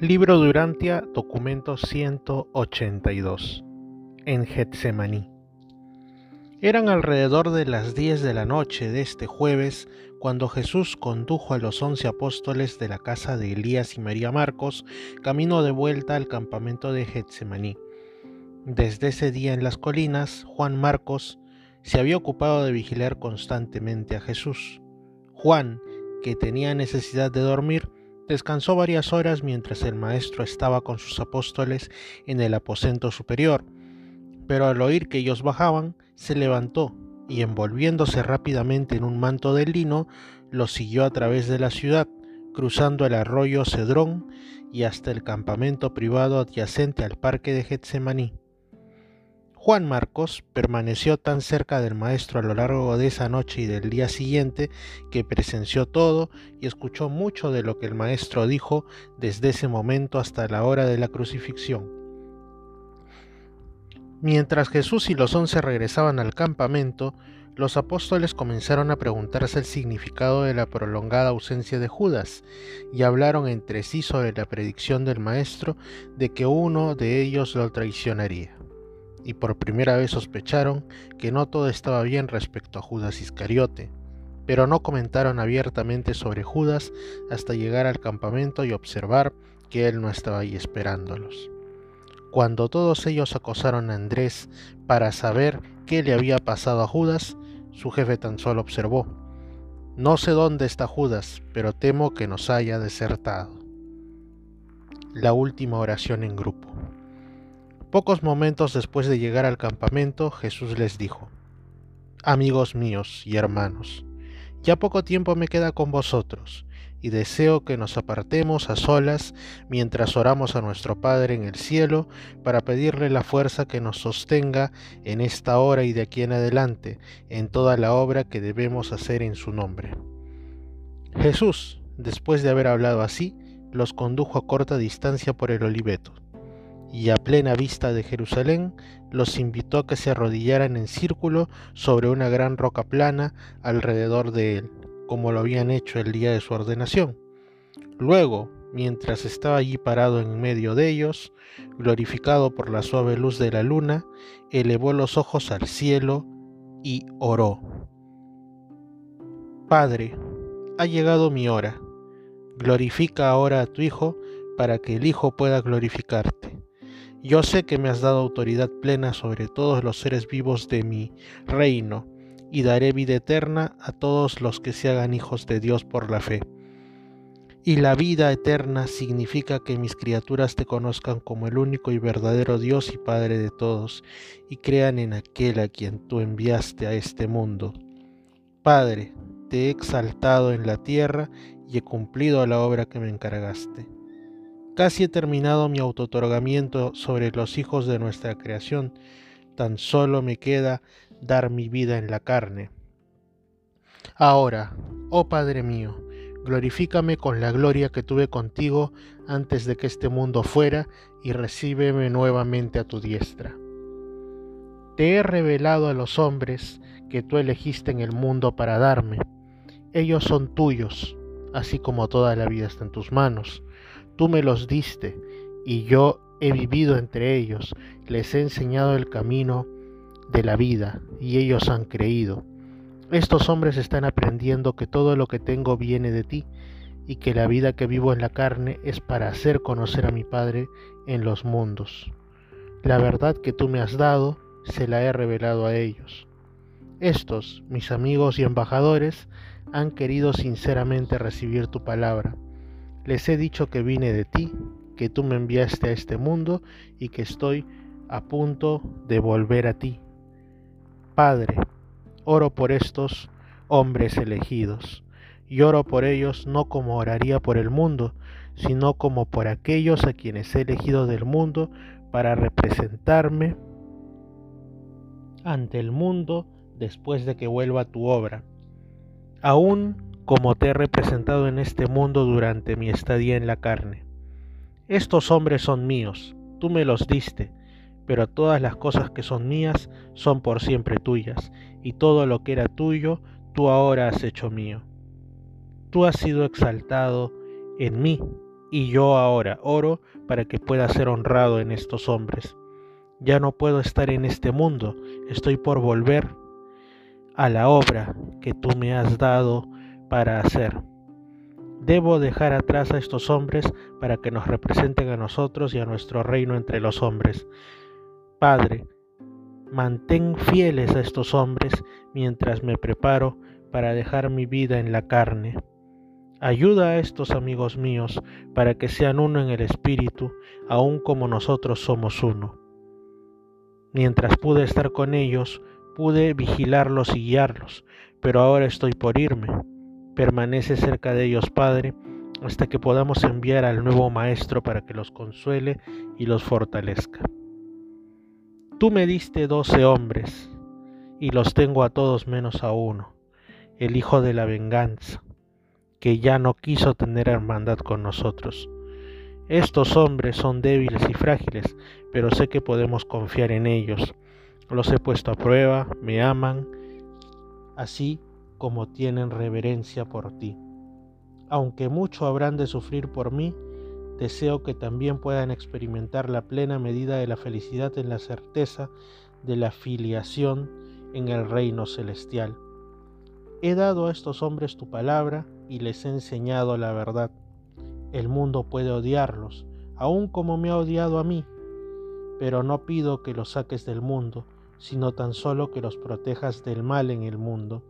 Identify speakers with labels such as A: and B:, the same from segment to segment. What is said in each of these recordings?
A: Libro de Urantia, documento 182. En Getsemaní. Eran alrededor de las 10 de la noche de este jueves cuando Jesús condujo a los once apóstoles de la casa de Elías y María Marcos camino de vuelta al campamento de Getsemaní. Desde ese día en las colinas, Juan Marcos se había ocupado de vigilar constantemente a Jesús. Juan, que tenía necesidad de dormir, descansó varias horas mientras el maestro estaba con sus apóstoles en el aposento superior, pero al oír que ellos bajaban, se levantó y envolviéndose rápidamente en un manto de lino, los siguió a través de la ciudad, cruzando el arroyo Cedrón y hasta el campamento privado adyacente al parque de Getsemaní. Juan Marcos permaneció tan cerca del maestro a lo largo de esa noche y del día siguiente que presenció todo y escuchó mucho de lo que el maestro dijo desde ese momento hasta la hora de la crucifixión. Mientras Jesús y los once regresaban al campamento, los apóstoles comenzaron a preguntarse el significado de la prolongada ausencia de Judas y hablaron entre sí sobre la predicción del Maestro de que uno de ellos lo traicionaría y por primera vez sospecharon que no todo estaba bien respecto a Judas Iscariote, pero no comentaron abiertamente sobre Judas hasta llegar al campamento y observar que él no estaba ahí esperándolos. Cuando todos ellos acosaron a Andrés para saber qué le había pasado a Judas, su jefe tan solo observó, No sé dónde está Judas, pero temo que nos haya desertado. La última oración en grupo. Pocos momentos después de llegar al campamento, Jesús les dijo, Amigos míos y hermanos, ya poco tiempo me queda con vosotros, y deseo que nos apartemos a solas mientras oramos a nuestro Padre en el cielo para pedirle la fuerza que nos sostenga en esta hora y de aquí en adelante en toda la obra que debemos hacer en su nombre. Jesús, después de haber hablado así, los condujo a corta distancia por el oliveto y a plena vista de Jerusalén, los invitó a que se arrodillaran en círculo sobre una gran roca plana alrededor de él, como lo habían hecho el día de su ordenación. Luego, mientras estaba allí parado en medio de ellos, glorificado por la suave luz de la luna, elevó los ojos al cielo y oró. Padre, ha llegado mi hora. Glorifica ahora a tu Hijo para que el Hijo pueda glorificarte yo sé que me has dado autoridad plena sobre todos los seres vivos de mi reino, y daré vida eterna a todos los que se hagan hijos de Dios por la fe. Y la vida eterna significa que mis criaturas te conozcan como el único y verdadero Dios y Padre de todos, y crean en aquel a quien tú enviaste a este mundo. Padre, te he exaltado en la tierra y he cumplido la obra que me encargaste. Casi he terminado mi autotorgamiento sobre los hijos de nuestra creación, tan solo me queda dar mi vida en la carne. Ahora, oh Padre mío, glorifícame con la gloria que tuve contigo antes de que este mundo fuera y recíbeme nuevamente a tu diestra. Te he revelado a los hombres que tú elegiste en el mundo para darme. Ellos son tuyos, así como toda la vida está en tus manos tú me los diste, y yo he vivido entre ellos, les he enseñado el camino de la vida, y ellos han creído. Estos hombres están aprendiendo que todo lo que tengo viene de ti, y que la vida que vivo en la carne es para hacer conocer a mi Padre en los mundos. La verdad que tú me has dado, se la he revelado a ellos. Estos, mis amigos y embajadores, han querido sinceramente recibir tu palabra les he dicho que vine de ti, que tú me enviaste a este mundo y que estoy a punto de volver a ti. Padre, oro por estos hombres elegidos, y oro por ellos no como oraría por el mundo, sino como por aquellos a quienes he elegido del mundo para representarme ante el mundo después de que vuelva tu obra. Aún como te he representado en este mundo durante mi estadía en la carne. Estos hombres son míos, tú me los diste, pero todas las cosas que son mías son por siempre tuyas, y todo lo que era tuyo, tú ahora has hecho mío. Tú has sido exaltado en mí, Y yo ahora oro para que pueda ser honrado en estos hombres. Ya no puedo estar en este mundo, estoy por volver a la obra que tú me has dado para hacer. Debo dejar atrás a estos hombres para que nos representen a nosotros y a nuestro reino entre los hombres. Padre, mantén fieles a estos hombres mientras me preparo para dejar mi vida en la carne. Ayuda a estos amigos míos para que sean uno en el Espíritu, aun como nosotros somos uno. Mientras pude estar con ellos, pude vigilarlos y guiarlos, pero ahora estoy por irme. Permanece cerca de ellos, Padre, hasta que podamos enviar al nuevo Maestro para que los consuele y los fortalezca. Tú me diste doce hombres, y los tengo a todos menos a uno, el Hijo de la venganza, que ya no quiso tener hermandad con nosotros. Estos hombres son débiles y frágiles, pero sé que podemos confiar en ellos. Los he puesto a prueba, me aman, así como tienen reverencia por ti. Aunque mucho habrán de sufrir por mí, deseo que también puedan experimentar la plena medida de la felicidad en la certeza de la filiación en el reino celestial. He dado a estos hombres tu palabra y les he enseñado la verdad. El mundo puede odiarlos, aun como me ha odiado a mí, pero no pido que los saques del mundo, sino tan solo que los protejas del mal en el mundo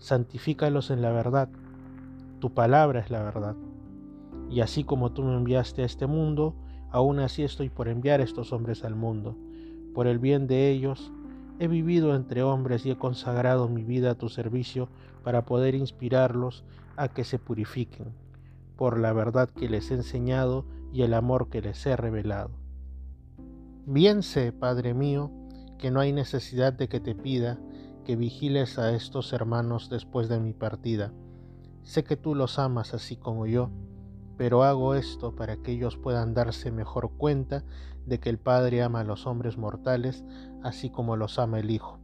A: santifícalos en la verdad. Tu palabra es la verdad. Y así como tú me enviaste a este mundo, aún así estoy por enviar estos hombres al mundo. Por el bien de ellos, he vivido entre hombres y he consagrado mi vida a tu servicio para poder inspirarlos a que se purifiquen, por la verdad que les he enseñado y el amor que les he revelado. Bien sé, Padre mío, que no hay necesidad de que te pida que vigiles a estos hermanos después de mi partida. Sé que tú los amas así como yo, pero hago esto para que ellos puedan darse mejor cuenta de que el Padre ama a los hombres mortales así como los ama el Hijo.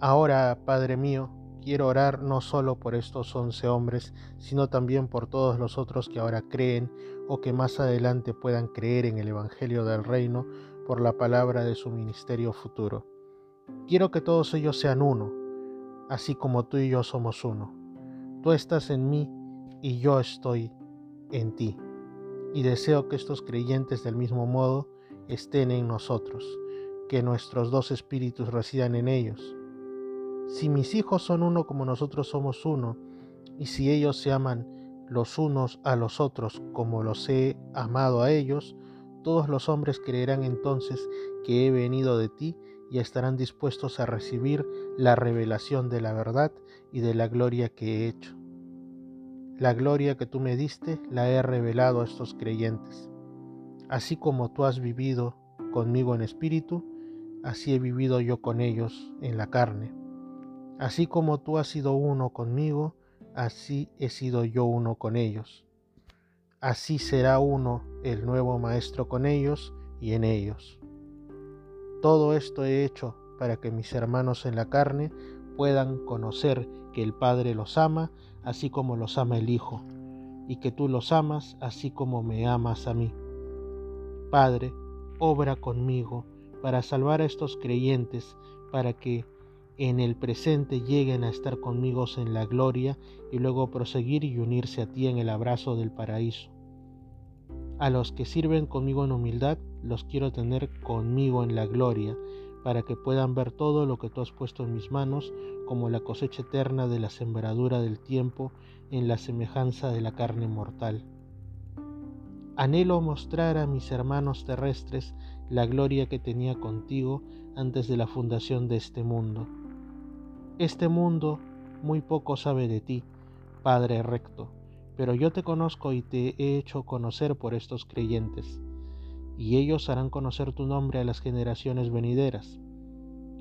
A: Ahora, Padre mío, quiero orar no solo por estos once hombres, sino también por todos los otros que ahora creen o que más adelante puedan creer en el Evangelio del Reino por la palabra de su ministerio futuro. Quiero que todos ellos sean uno, así como tú y yo somos uno. Tú estás en mí y yo estoy en ti. Y deseo que estos creyentes del mismo modo estén en nosotros, que nuestros dos espíritus residan en ellos. Si mis hijos son uno como nosotros somos uno, y si ellos se aman los unos a los otros como los he amado a ellos, todos los hombres creerán entonces que he venido de ti y estarán dispuestos a recibir la revelación de la verdad y de la gloria que he hecho. La gloria que tú me diste la he revelado a estos creyentes. Así como tú has vivido conmigo en espíritu, así he vivido yo con ellos en la carne. Así como tú has sido uno conmigo, así he sido yo uno con ellos. Así será uno el nuevo Maestro con ellos y en ellos. Todo esto he hecho para que mis hermanos en la carne puedan conocer que el Padre los ama, así como los ama el Hijo, y que tú los amas, así como me amas a mí. Padre, obra conmigo para salvar a estos creyentes, para que en el presente lleguen a estar conmigo en la gloria y luego proseguir y unirse a ti en el abrazo del paraíso. A los que sirven conmigo en humildad, los quiero tener conmigo en la gloria, para que puedan ver todo lo que tú has puesto en mis manos, como la cosecha eterna de la sembradura del tiempo en la semejanza de la carne mortal. Anhelo mostrar a mis hermanos terrestres la gloria que tenía contigo antes de la fundación de este mundo. Este mundo muy poco sabe de ti, Padre recto, pero yo te conozco y te he hecho conocer por estos creyentes y ellos harán conocer tu nombre a las generaciones venideras.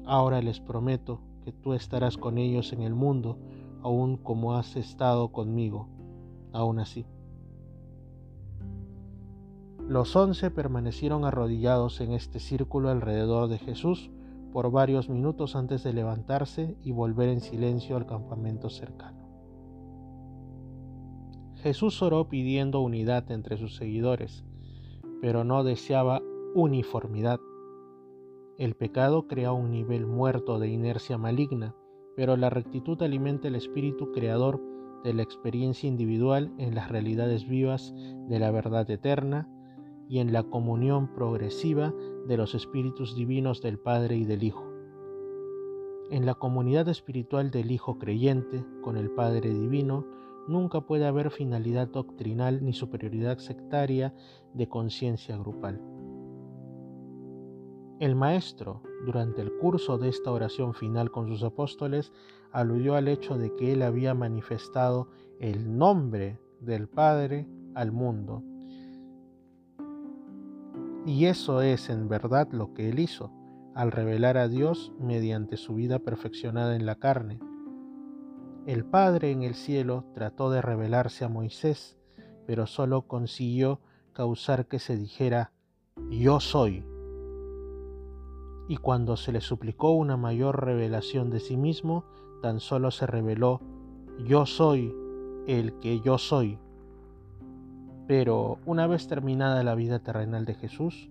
A: Ahora les prometo que tú estarás con ellos en el mundo, aun como has estado conmigo, aún así. Los once permanecieron arrodillados en este círculo alrededor de Jesús por varios minutos antes de levantarse y volver en silencio al campamento cercano. Jesús oró pidiendo unidad entre sus seguidores, pero no deseaba uniformidad. El pecado crea un nivel muerto de inercia maligna, pero la rectitud alimenta el espíritu creador de la experiencia individual en las realidades vivas de la verdad eterna y en la comunión progresiva de los espíritus divinos del Padre y del Hijo. En la comunidad espiritual del Hijo creyente con el Padre Divino nunca puede haber finalidad doctrinal ni superioridad sectaria de conciencia grupal. El Maestro, durante el curso de esta oración final con sus apóstoles, aludió al hecho de que él había manifestado el nombre del Padre al mundo. Y eso es en verdad lo que él hizo, al revelar a Dios mediante su vida perfeccionada en la carne. El Padre en el cielo trató de revelarse a Moisés, pero solo consiguió causar que se dijera, yo soy y cuando se le suplicó una mayor revelación de sí mismo, tan solo se reveló, yo soy el que yo soy. Pero una vez terminada la vida terrenal de Jesús,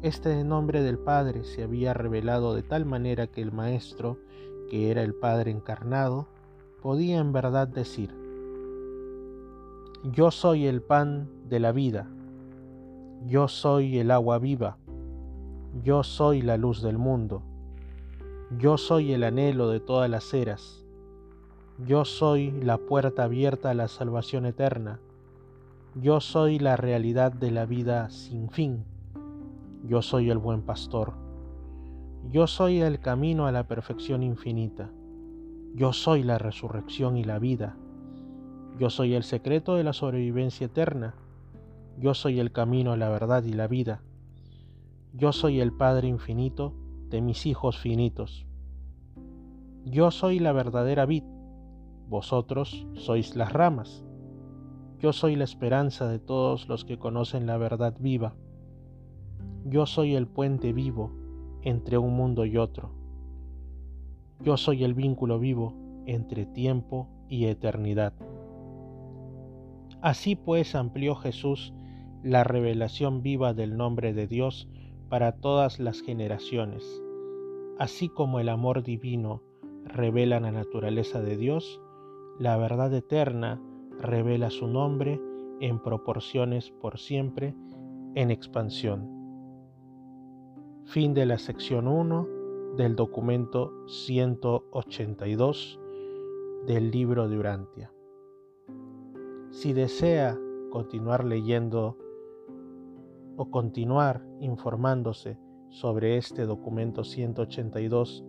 A: este nombre del Padre se había revelado de tal manera que el Maestro, que era el Padre encarnado, podía en verdad decir, yo soy el pan de la vida, yo soy el agua viva, yo soy la luz del mundo. Yo soy el anhelo de todas las eras. Yo soy la puerta abierta a la salvación eterna. Yo soy la realidad de la vida sin fin. Yo soy el buen pastor. Yo soy el camino a la perfección infinita. Yo soy la resurrección y la vida. Yo soy el secreto de la sobrevivencia eterna. Yo soy el camino a la verdad y la vida. Yo soy el Padre infinito de mis hijos finitos. Yo soy la verdadera vid, vosotros sois las ramas. Yo soy la esperanza de todos los que conocen la verdad viva. Yo soy el puente vivo entre un mundo y otro. Yo soy el vínculo vivo entre tiempo y eternidad. Así pues amplió Jesús la revelación viva del nombre de Dios para todas las generaciones. Así como el amor divino revela la naturaleza de Dios, la verdad eterna revela su nombre en proporciones por siempre en expansión. Fin de la sección 1 del documento 182 del libro de Urantia. Si desea continuar leyendo o continuar informándose sobre este documento 182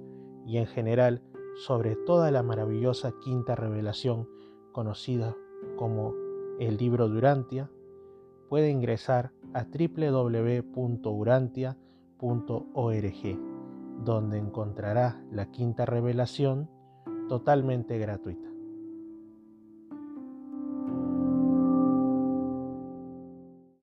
A: y en general sobre toda la maravillosa quinta revelación conocida como el libro de Urantia, puede ingresar a www.urantia.org, donde encontrará la quinta revelación totalmente gratuita.